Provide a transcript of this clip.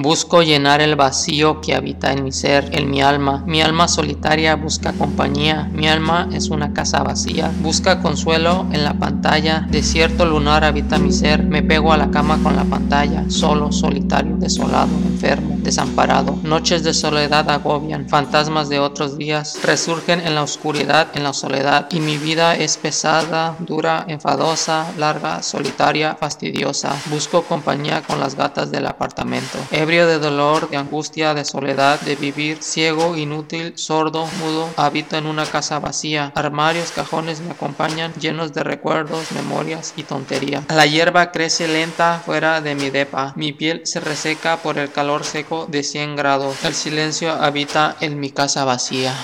Busco llenar el vacío que habita en mi ser, en mi alma. Mi alma solitaria busca compañía. Mi alma es una casa vacía. Busca consuelo en la pantalla. Desierto lunar habita mi ser. Me pego a la cama con la pantalla. Solo, solitario, desolado, enfermo, desamparado. Noches de soledad agobian. Fantasmas de otros días resurgen en la oscuridad, en la soledad. Y mi vida es pesada, dura, enfadosa, larga, solitaria, fastidiosa. Busco compañía con las gatas del apartamento de dolor, de angustia, de soledad, de vivir ciego, inútil, sordo, mudo, habito en una casa vacía. Armarios, cajones me acompañan, llenos de recuerdos, memorias y tontería. La hierba crece lenta fuera de mi depa. Mi piel se reseca por el calor seco de 100 grados. El silencio habita en mi casa vacía.